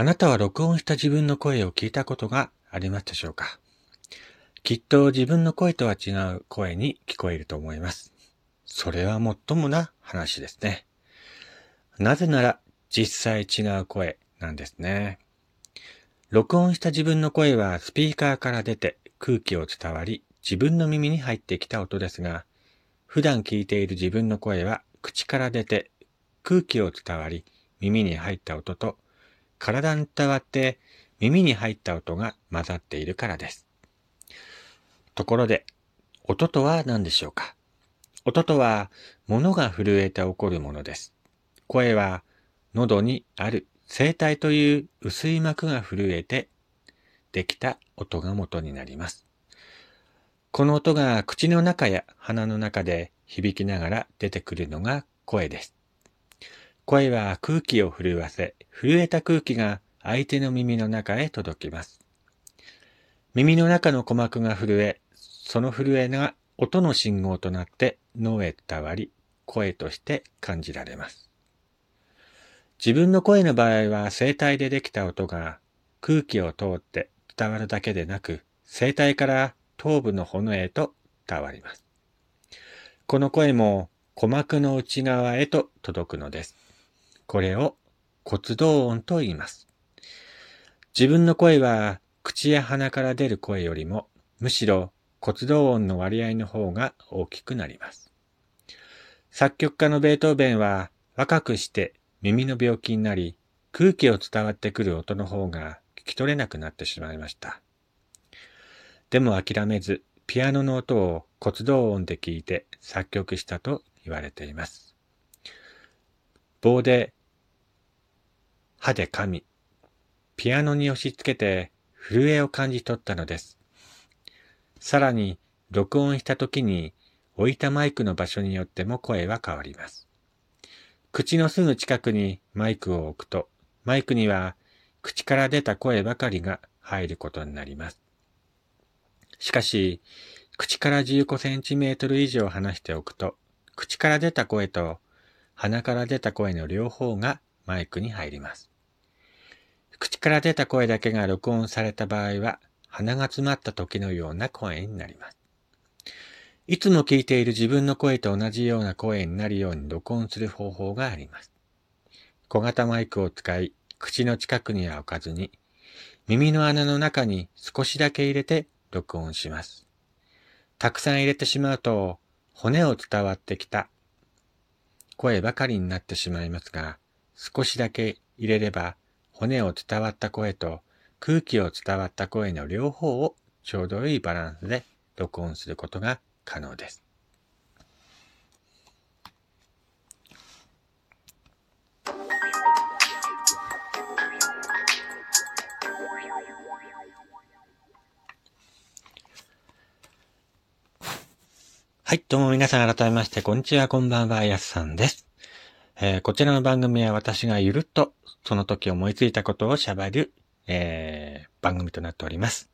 あなたは録音した自分の声を聞いたことがありますでしょうか？きっと自分の声とは違う声に聞こえると思います。それはもっともな話ですね。なぜなら実際違う声なんですね。録音した自分の声はスピーカーから出て空気を伝わり自分の耳に入ってきた音ですが、普段聞いている自分の声は口から出て空気を伝わり耳に入った音と体に伝わって耳に入った音が混ざっているからです。ところで、音とは何でしょうか？音とは物が震えて起こるものです。声は喉にある声帯という薄い膜が震えてできた音が元になります。この音が口の中や鼻の中で響きながら出てくるのが声です。声は空気を震わせ、震えた空気が相手の耳の中へ届きます。耳の中の鼓膜が震え、その震えが音の信号となって脳へ伝わり、声として感じられます。自分の声の場合は声帯でできた音が空気を通って伝わるだけでなく、声帯から頭部の骨へと伝わります。この声も鼓膜の内側へと届くのです。これを骨動音と言います。自分の声は口や鼻から出る声よりもむしろ骨動音の割合の方が大きくなります。作曲家のベートーベンは若くして耳の病気になり空気を伝わってくる音の方が聞き取れなくなってしまいました。でも諦めず、ピアノの音を骨動音で聞いて作曲したと言われています。棒で歯で噛み、ピアノに押し付けて震えを感じ取ったのです。さらに、録音した時に置いたマイクの場所によっても声は変わります。口のすぐ近くにマイクを置くと、マイクには口から出た声ばかりが入ることになります。しかし、口から15センチメートル以上離しておくと、口から出た声と鼻から出た声の両方がマイクに入ります。口から出た声だけが録音された場合は、鼻が詰まった時のような声になります。いつも聞いている自分の声と同じような声になるように録音する方法があります。小型マイクを使い、口の近くには置かずに、耳の穴の中に少しだけ入れて録音します。たくさん入れてしまうと、骨を伝わってきた声ばかりになってしまいますが、少しだけ入れれば、骨を伝わった声と空気を伝わった声の両方をちょうどいいバランスで録音することが可能です。はい、どうも皆さん改めまして、こんにちは、こんばんは、やすさんです。えー、こちらの番組は私がゆるっとその時思いついたことを喋る、えー、番組となっております。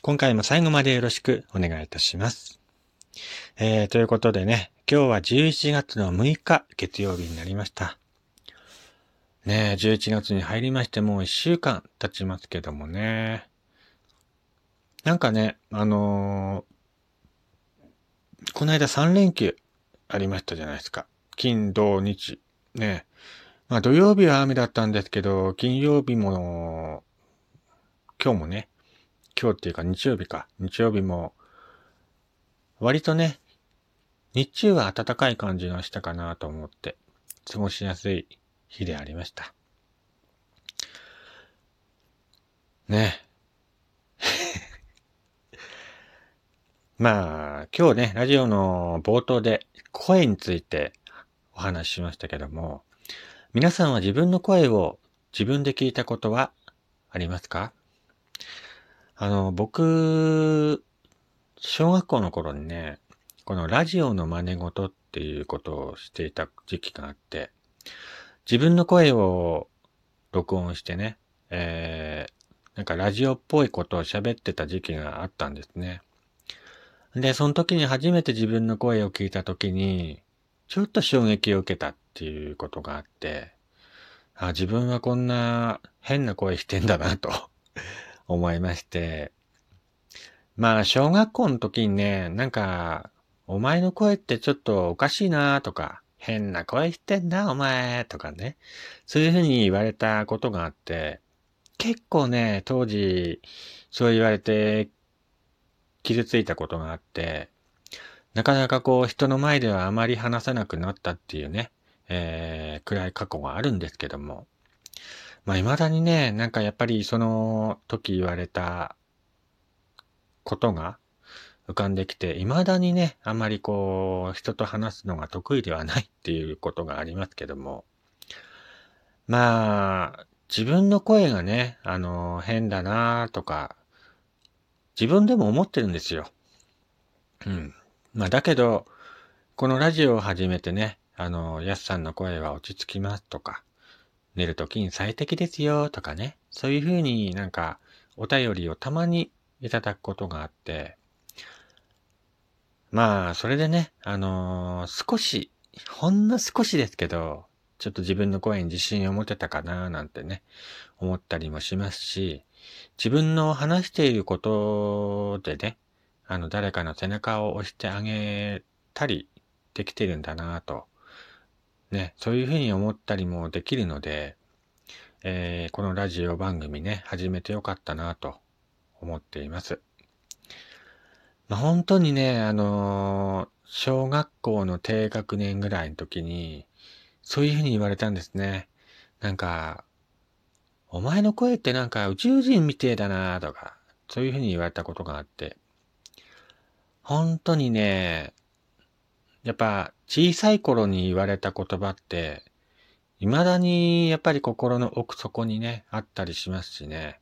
今回も最後までよろしくお願いいたします。えー、ということでね、今日は11月の6日月曜日になりました。ねえ、11月に入りましてもう1週間経ちますけどもね。なんかね、あのーこの間3連休ありましたじゃないですか。金、土、日。ね。まあ土曜日は雨だったんですけど、金曜日も、今日もね、今日っていうか日曜日か。日曜日も、割とね、日中は暖かい感じがしたかなと思って、過ごしやすい日でありました。ね。まあ、今日ね、ラジオの冒頭で声についてお話ししましたけども、皆さんは自分の声を自分で聞いたことはありますか？あの、僕、小学校の頃にね、このラジオの真似事っていうことをしていた時期があって、自分の声を録音してね、えー、なんかラジオっぽいことを喋ってた時期があったんですね。で、その時に初めて自分の声を聞いた時に、ちょっと衝撃を受けたっていうことがあって、あ、自分はこんな変な声してんだなと 思いまして。まあ、小学校の時にね、なんか、お前の声ってちょっとおかしいなとか、変な声してんな、お前とかね。そういうふうに言われたことがあって、結構ね、当時、そう言われて、傷ついたことがあって、なかなかこう、人の前ではあまり話さなくなったっていうね、えー、暗い過去があるんですけども。まあ、未だにね、なんかやっぱりその時言われたことが浮かんできて、未だにね、あんまりこう、人と話すのが得意ではないっていうことがありますけども。まあ、自分の声がね、あの、変だなとか、自分でも思ってるんですよ。うん。まあ、だけど、このラジオを始めてね、あの、やすさんの声は落ち着きますとか、寝るときに最適ですよとかね、そういうふうになんかお便りをたまにいただくことがあって、まあ、それでね、あのー、少し、ほんの少しですけど、ちょっと自分の声に自信を持てたかななんてね、思ったりもしますし、自分の話していることでね、あの、誰かの背中を押してあげたりできてるんだなとね、そういうふうに思ったりもできるので、えー、このラジオ番組ね、始めてよかったなと思っています。まあ、本当にね、あのー、小学校の低学年ぐらいの時に、そういうふうに言われたんですね。なんか、お前の声ってなんか宇宙人みてえだなとか、そういうふうに言われたことがあって、本当にね、やっぱ小さい頃に言われた言葉って、未だにやっぱり心の奥底にね、あったりしますしね。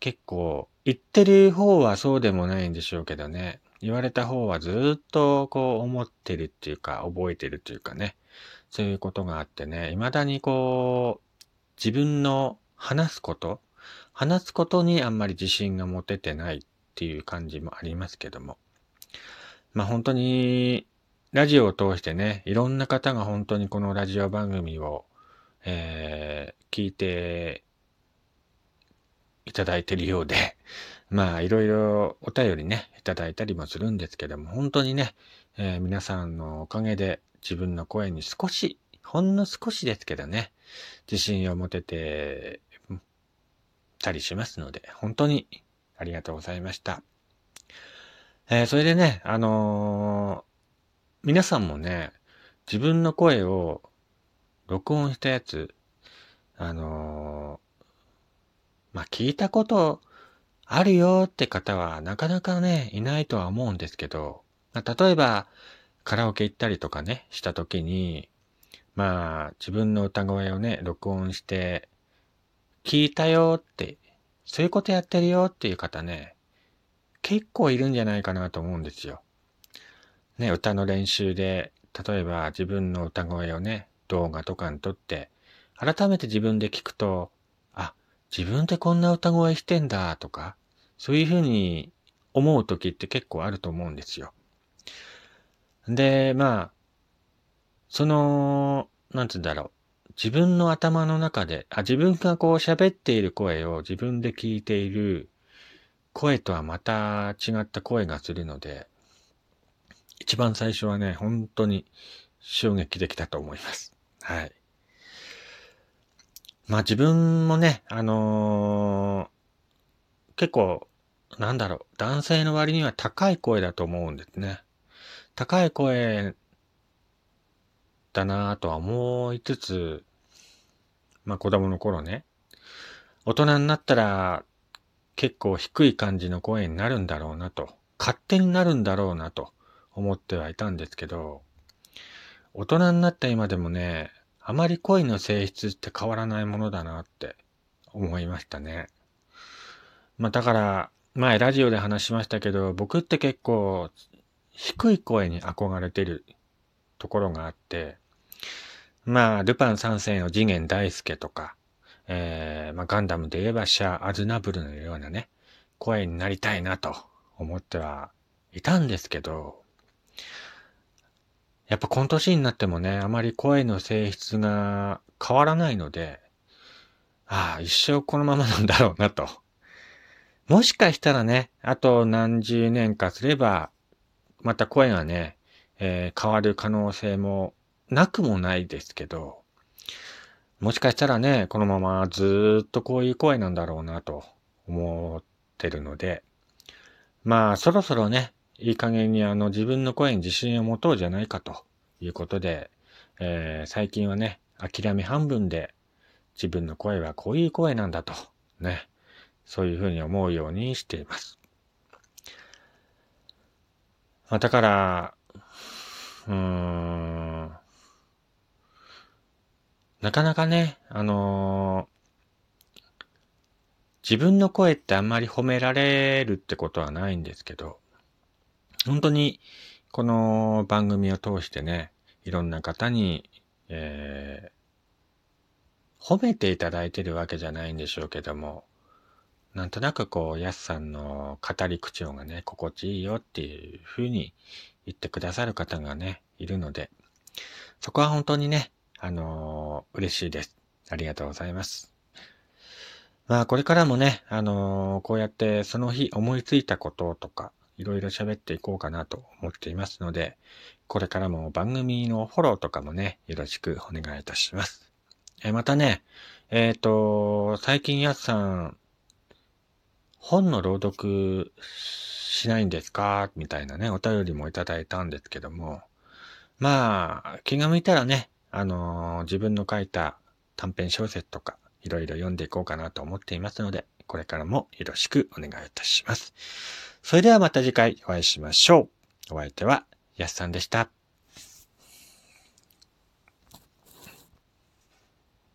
結構、言ってる方はそうでもないんでしょうけどね。言われた方はずっとこう思ってるっていうか、覚えてるっていうかね。そういうことがあってね、未だにこう、自分の話すこと、話すことにあんまり自信が持ててないっっていう感じもありますけども。まあ本当にラジオを通してね、いろんな方が本当にこのラジオ番組を、えー、聞いていただいてるようで、まあ、いろいろお便りね、いただいたりもするんですけども、本当にね、えー、皆さんのおかげで自分の声に少し、ほんの少しですけどね、自信を持ててたりしますので、本当にありがとうございました。えー、それでね、あのー皆さんもね、自分の声を録音したやつ、あのー、まあ、聞いたことあるよって方はなかなかね、いないとは思うんですけど、まあ、例えばカラオケ行ったりとかね、した時に、まあ、自分の歌声をね、録音して、聞いたよって、そういうことやってるよっていう方ね、結構いるんじゃないかなと思うんですよ。ね、歌の練習で、例えば自分の歌声をね、動画とかに撮って、改めて自分で聞くと、あ、自分ってこんな歌声してんだとか、そういうふうに思う時って結構あると思うんですよ。で、まあ、その、なんつうんだろう。自分の頭の中で、あ、自分がこう喋っている声を自分で聞いている声とはまた違った声がするので、一番最初はね、本当に衝撃的だと思います。はい。まあ自分もね、あのー、結構、なんだろう、男性の割には高い声だと思うんですね。高い声だなぁとは思いつつ、まあ子供の頃ね、大人になったら結構低い感じの声になるんだろうなと、勝手になるんだろうなと思ってはいたんですけど、大人になった今でもね、あまり恋の性質って変わらないものだなって思いましたね。まあだから、前ラジオで話しましたけど、僕って結構低い声に憧れてるところがあって、まあ、ルパン三世の次元大介とか、えー、まあガンダムで言えばシャア・アズナブルのようなね、声になりたいなと思ってはいたんですけど、やっぱこの年になってもね、あまり声の性質が変わらないので、ああ、一生このままなんだろうなと。もしかしたらね、あと何十年かすれば、また声がね、えー、変わる可能性もなくもないですけど、もしかしたらね、このままずっとこういう声なんだろうなと思ってるので、まあそろそろね、いい加減にあの自分の声に自信を持とうじゃないかということで、えー、最近はね、諦め半分で自分の声はこういう声なんだと、ね、そういうふうに思うようにしています。まあ、だから、うーん、なかなかね、あのー、自分の声ってあんまり褒められるってことはないんですけど、本当にこの番組を通してね、いろんな方に、えー、褒めていただいてるわけじゃないんでしょうけども、なんとなくこう、やすさんの語り口調がね、心地いいよっていうふうに言ってくださる方がね、いるので、そこは本当にね、あのー、嬉しいです。ありがとうございます。まあ、これからもね、あのー、こうやってその日思いついたこととか、いろいろ喋っていこうかなと思っていますので、これからも番組のフォローとかもね、よろしくお願いいたします。えまたね、えっ、ー、と、最近やすさん、本の朗読しないんですか？みたいなね、お便りもいただいたんですけども、まあ、気が向いたらね、あのー、自分の書いた短編小説とか、いろいろ読んでいこうかなと思っていますので、これからもよろしくお願いいたします。それではまた次回お会いしましょう。お相手は、やすさんでした。